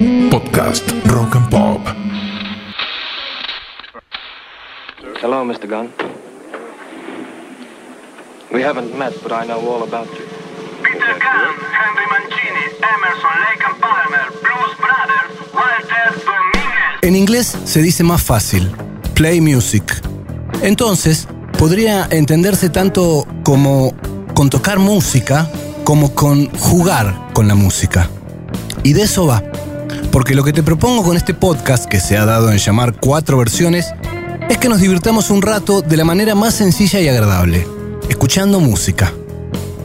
Podcast Rock and Pop. Hello, Mr. Gunn. We haven't met, but I know all about you. Peter Gunn, Henry Mancini, Emerson, Lake and Palmer, Blues Brothers, Walter Dominguez. En inglés se dice más fácil, play music. Entonces, podría entenderse tanto como con tocar música como con jugar con la música. Y de eso va. Porque lo que te propongo con este podcast, que se ha dado en llamar cuatro versiones, es que nos divirtamos un rato de la manera más sencilla y agradable, escuchando música.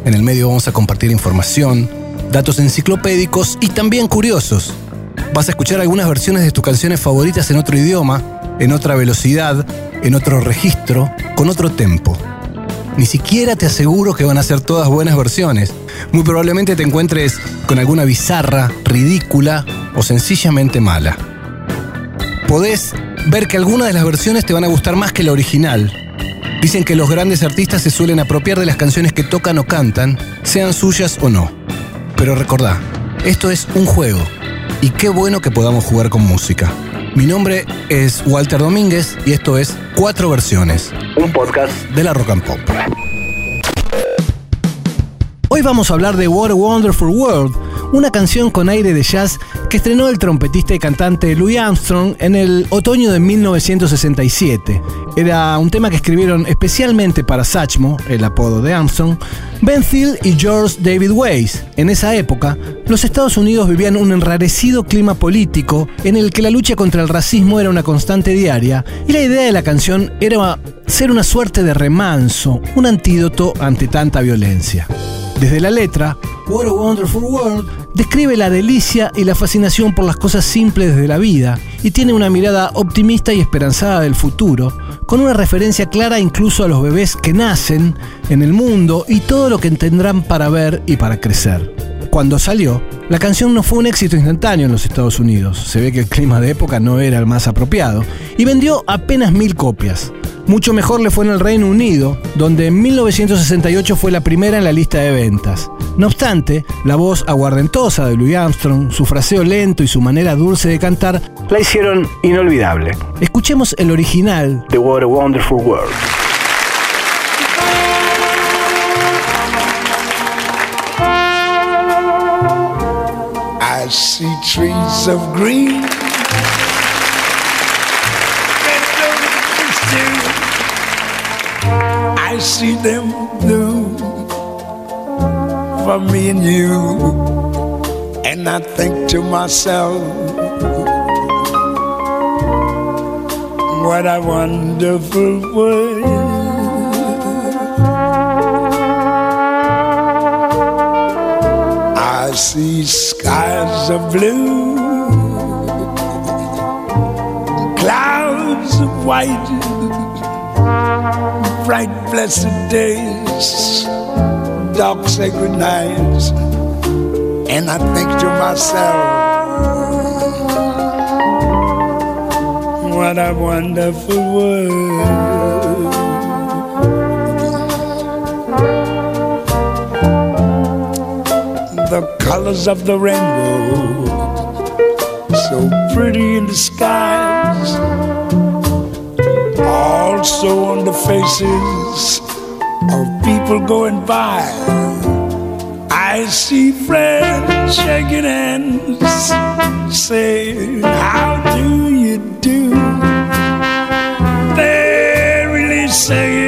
En el medio vamos a compartir información, datos enciclopédicos y también curiosos. Vas a escuchar algunas versiones de tus canciones favoritas en otro idioma, en otra velocidad, en otro registro, con otro tempo. Ni siquiera te aseguro que van a ser todas buenas versiones. Muy probablemente te encuentres con alguna bizarra, ridícula o sencillamente mala. Podés ver que algunas de las versiones te van a gustar más que la original. Dicen que los grandes artistas se suelen apropiar de las canciones que tocan o cantan, sean suyas o no. Pero recordá, esto es un juego. Y qué bueno que podamos jugar con música. Mi nombre es Walter Domínguez y esto es Cuatro Versiones, un podcast de la Rock and Pop. Hoy vamos a hablar de What a Wonderful World, una canción con aire de jazz que estrenó el trompetista y cantante Louis Armstrong en el otoño de 1967. Era un tema que escribieron especialmente para Satchmo, el apodo de Armstrong, Ben Thiel y George David Weiss. En esa época, los Estados Unidos vivían un enrarecido clima político en el que la lucha contra el racismo era una constante diaria y la idea de la canción era ser una suerte de remanso, un antídoto ante tanta violencia. Desde la letra, What a Wonderful World describe la delicia y la fascinación por las cosas simples de la vida y tiene una mirada optimista y esperanzada del futuro, con una referencia clara incluso a los bebés que nacen en el mundo y todo lo que tendrán para ver y para crecer. Cuando salió, la canción no fue un éxito instantáneo en los Estados Unidos, se ve que el clima de época no era el más apropiado, y vendió apenas mil copias. Mucho mejor le fue en el Reino Unido, donde en 1968 fue la primera en la lista de ventas. No obstante, la voz aguardentosa de Louis Armstrong, su fraseo lento y su manera dulce de cantar la hicieron inolvidable. Escuchemos el original de What a Wonderful World. I see trees of green. I see them blue for me and you. And I think to myself, what a wonderful world. I see skies of blue, clouds of white, bright blessed days, dark sacred nights, and I think to myself, what a wonderful world. The colors of the rainbow, so pretty in the skies, also on the faces of people going by. I see friends shaking hands, saying, How do you do? They're really saying,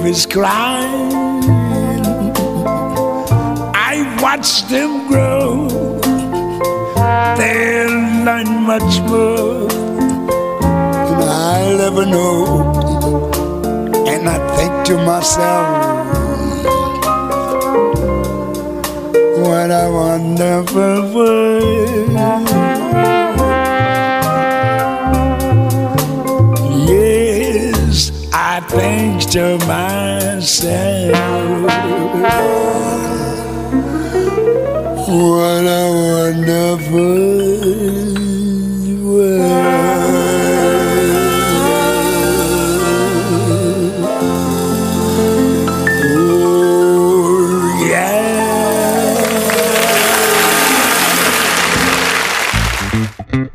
babies crying. I watch them grow. They'll learn much more than I'll ever know. And I think to myself, what a wonderful world. I think to myself, what a oh,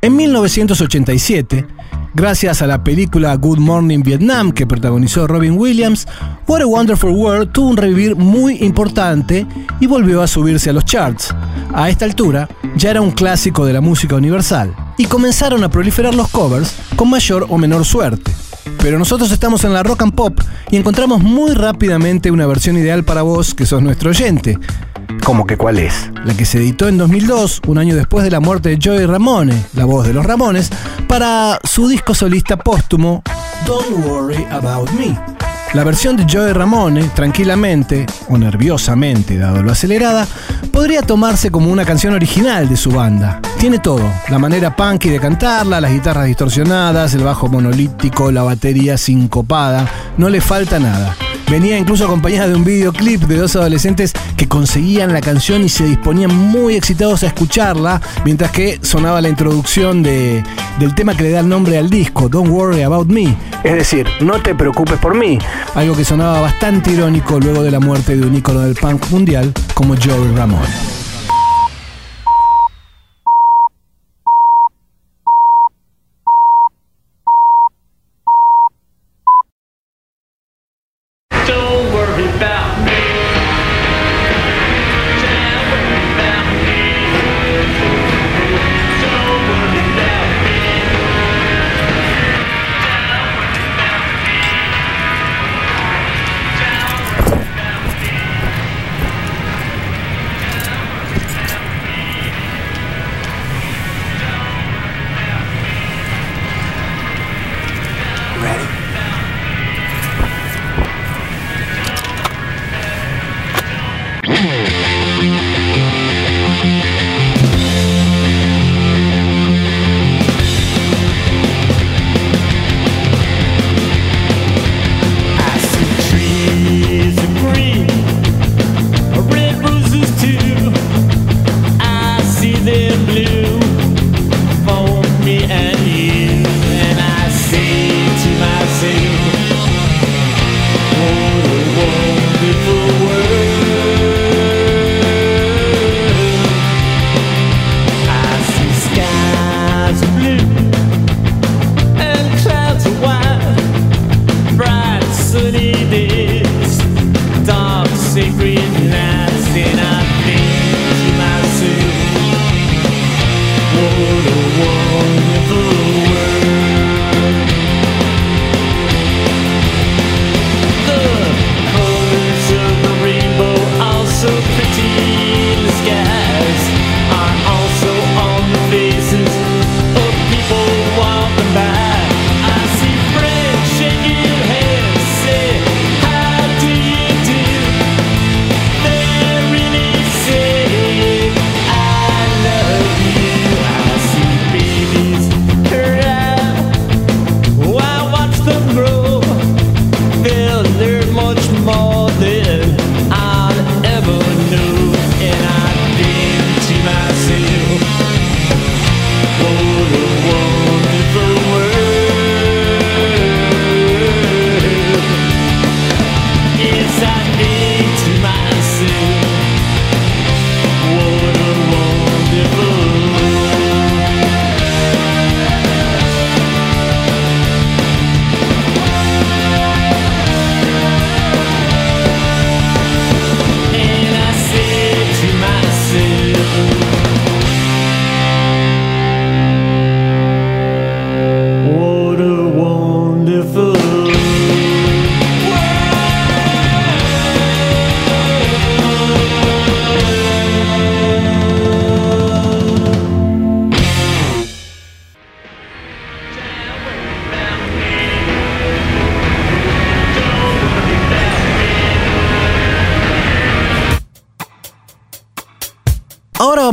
En 1987, gracias a la película Good Morning Vietnam que protagonizó Robin Williams, What a Wonderful World tuvo un revivir muy importante y volvió a subirse a los charts. A esta altura, ya era un clásico de la música universal y comenzaron a proliferar los covers con mayor o menor suerte. Pero nosotros estamos en la rock and pop y encontramos muy rápidamente una versión ideal para vos, que sos nuestro oyente. ¿Cómo que cuál es? La que se editó en 2002, un año después de la muerte de Joey Ramone, la voz de los Ramones, para su disco solista póstumo Don't Worry About Me. La versión de Joey Ramone, tranquilamente o nerviosamente, dado lo acelerada, podría tomarse como una canción original de su banda. Tiene todo, la manera punky de cantarla, las guitarras distorsionadas, el bajo monolítico, la batería sincopada, no le falta nada. Venía incluso acompañada de un videoclip de dos adolescentes que conseguían la canción y se disponían muy excitados a escucharla, mientras que sonaba la introducción de, del tema que le da el nombre al disco, Don't Worry About Me. Es decir, no te preocupes por mí. Algo que sonaba bastante irónico luego de la muerte de un ícono del punk mundial como Joey Ramone.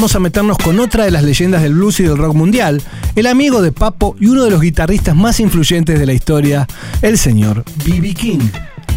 Vamos a meternos con otra de las leyendas del blues y del rock mundial, el amigo de Papo y uno de los guitarristas más influyentes de la historia, el señor B.B. King.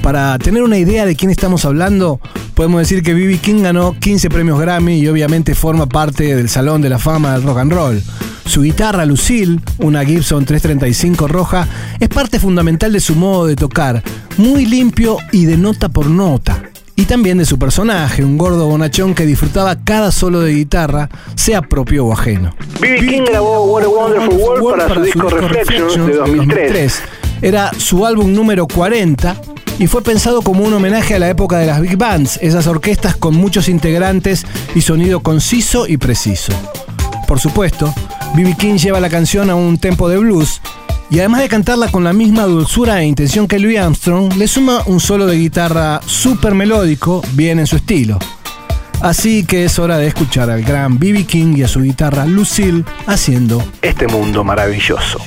Para tener una idea de quién estamos hablando, podemos decir que B.B. King ganó 15 premios Grammy y obviamente forma parte del Salón de la Fama del Rock and Roll. Su guitarra Lucille, una Gibson 335 roja, es parte fundamental de su modo de tocar, muy limpio y de nota por nota. Y también de su personaje, un gordo bonachón que disfrutaba cada solo de guitarra, sea propio o ajeno. B.B. King grabó What a Wonderful World para, su disco Reflections de 2003. Era su álbum número 40 y fue pensado como un homenaje a la época de las big bands, esas orquestas con muchos integrantes y sonido conciso y preciso. Por supuesto, B.B. King lleva la canción a un tempo de blues y además de cantarla con la misma dulzura e intención que Louis Armstrong, le suma un solo de guitarra súper melódico, bien en su estilo. Así que es hora de escuchar al gran B.B. King y a su guitarra Lucille haciendo este mundo maravilloso.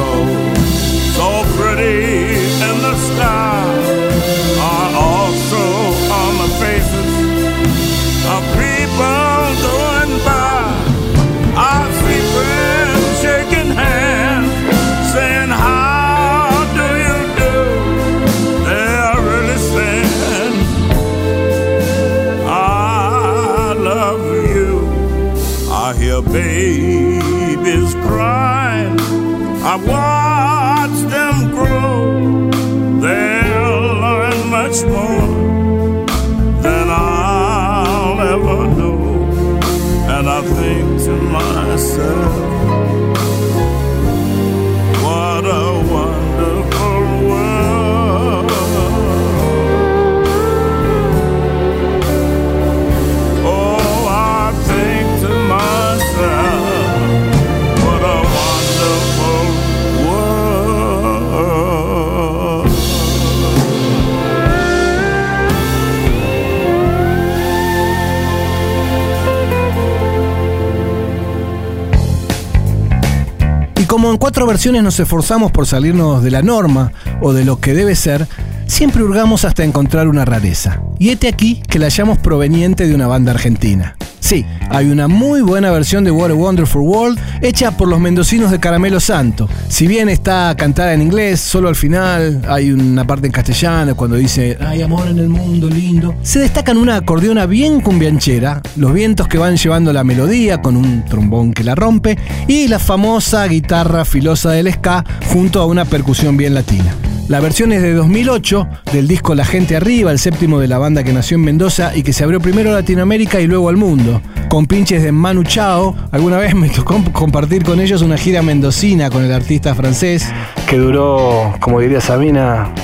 Rainbow, so pretty in the sky, I think to myself, cuatro versiones nos esforzamos por salirnos de la norma o de lo que debe ser, siempre hurgamos hasta encontrar una rareza. Y este aquí que la hallamos proveniente de una banda argentina. Sí, hay una muy buena versión de What a Wonderful World hecha por los mendocinos de Caramelo Santo. Si bien está cantada en inglés, solo al final hay una parte en castellano cuando dice hay amor en el mundo lindo. Se destacan una acordeona bien cumbianchera, los vientos que van llevando la melodía con un trombón que la rompe y la famosa guitarra filosa del ska junto a una percusión bien latina. La versión es de 2008 del disco La Gente Arriba, el séptimo de la banda que nació en Mendoza y que se abrió primero a Latinoamérica y luego al mundo. Con pinches de Manu Chao, alguna vez me tocó compartir con ellos una gira mendocina con el artista francés que duró, como diría Sabina,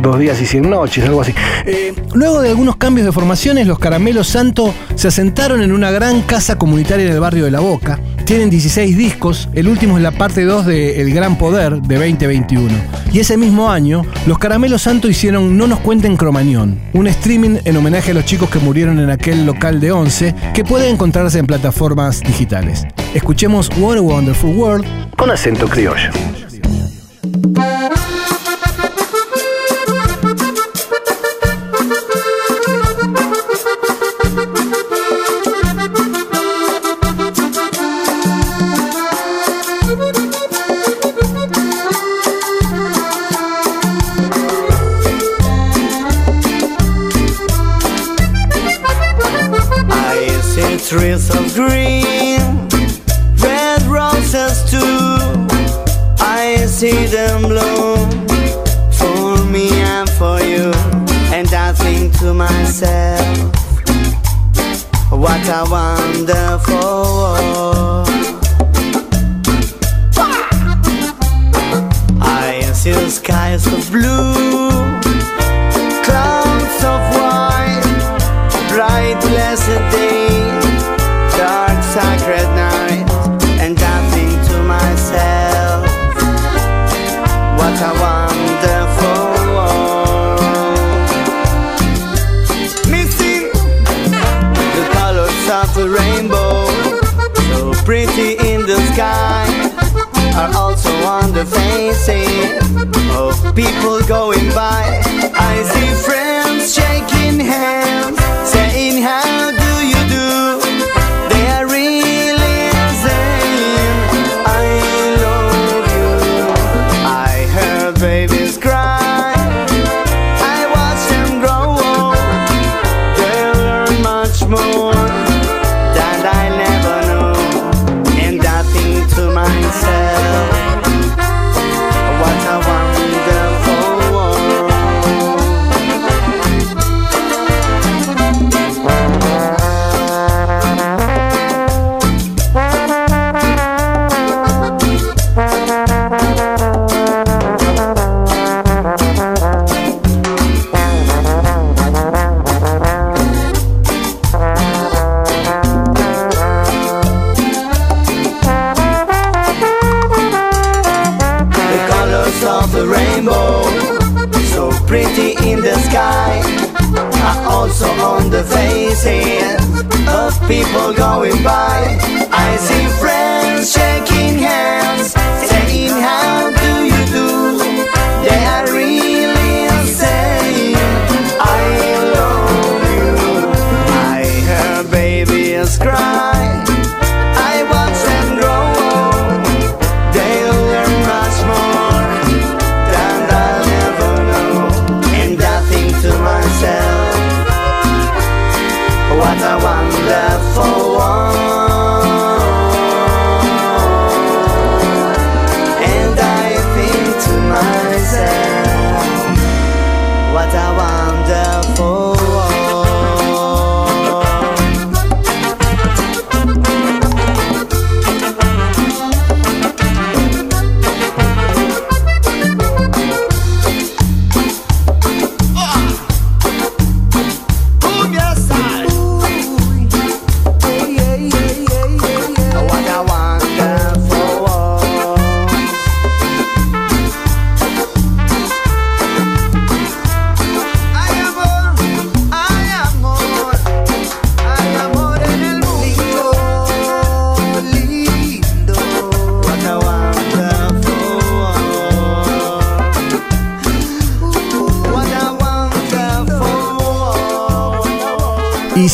dos días y cien noches, algo así. Eh, luego de algunos cambios de formaciones, los Caramelos Santo se asentaron en una gran casa comunitaria en el barrio de La Boca. Tienen 16 discos, el último es la parte 2 de El Gran Poder de 2021. Y ese mismo año, los Caramelos Santo hicieron No nos cuenten Cromañón, un streaming en homenaje a los chicos que murieron en aquel local de 11 que puede encontrarse en plataformas digitales. Escuchemos What a Wonderful World con acento criollo.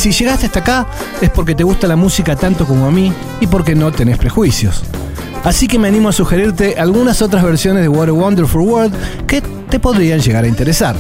Si llegaste hasta acá es porque te gusta la música tanto como a mí y porque no tenés prejuicios. Así que me animo a sugerirte algunas otras versiones de What a Wonderful World que te podrían llegar a interesar.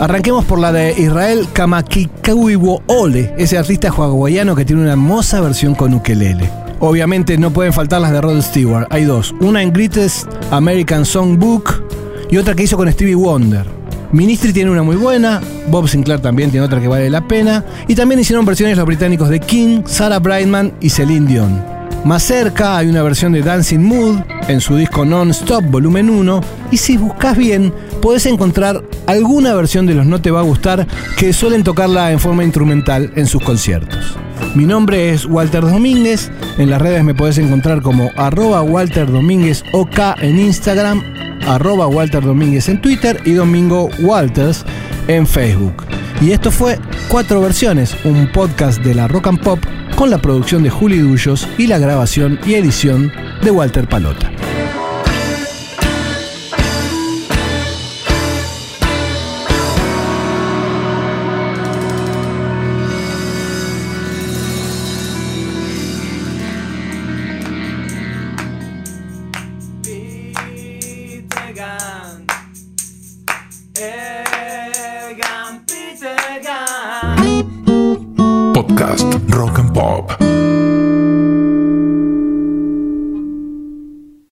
Arranquemos por la de Israel Kamakikawiwo Ole, ese artista hawaiano que tiene una hermosa versión con ukelele. Obviamente no pueden faltar las de Rod Stewart. Hay dos, una en Greatest American Songbook y otra que hizo con Stevie Wonder. Ministry tiene una muy buena, Bob Sinclair también tiene otra que vale la pena, y también hicieron versiones los británicos de King, Sarah Brightman y Celine Dion. Más cerca hay una versión de Dancing Mood en su disco Non-Stop Volumen 1, y si buscas bien, puedes encontrar alguna versión de los No Te Va a Gustar que suelen tocarla en forma instrumental en sus conciertos. Mi nombre es Walter Domínguez, en las redes me puedes encontrar como arroba Walter Domínguez OK en Instagram, arroba Walter Domínguez en Twitter y Domingo Walters en Facebook. Y esto fue Cuatro Versiones, un podcast de la Rock and Pop con la producción de Juli Dullos y la grabación y edición de Walter Palota.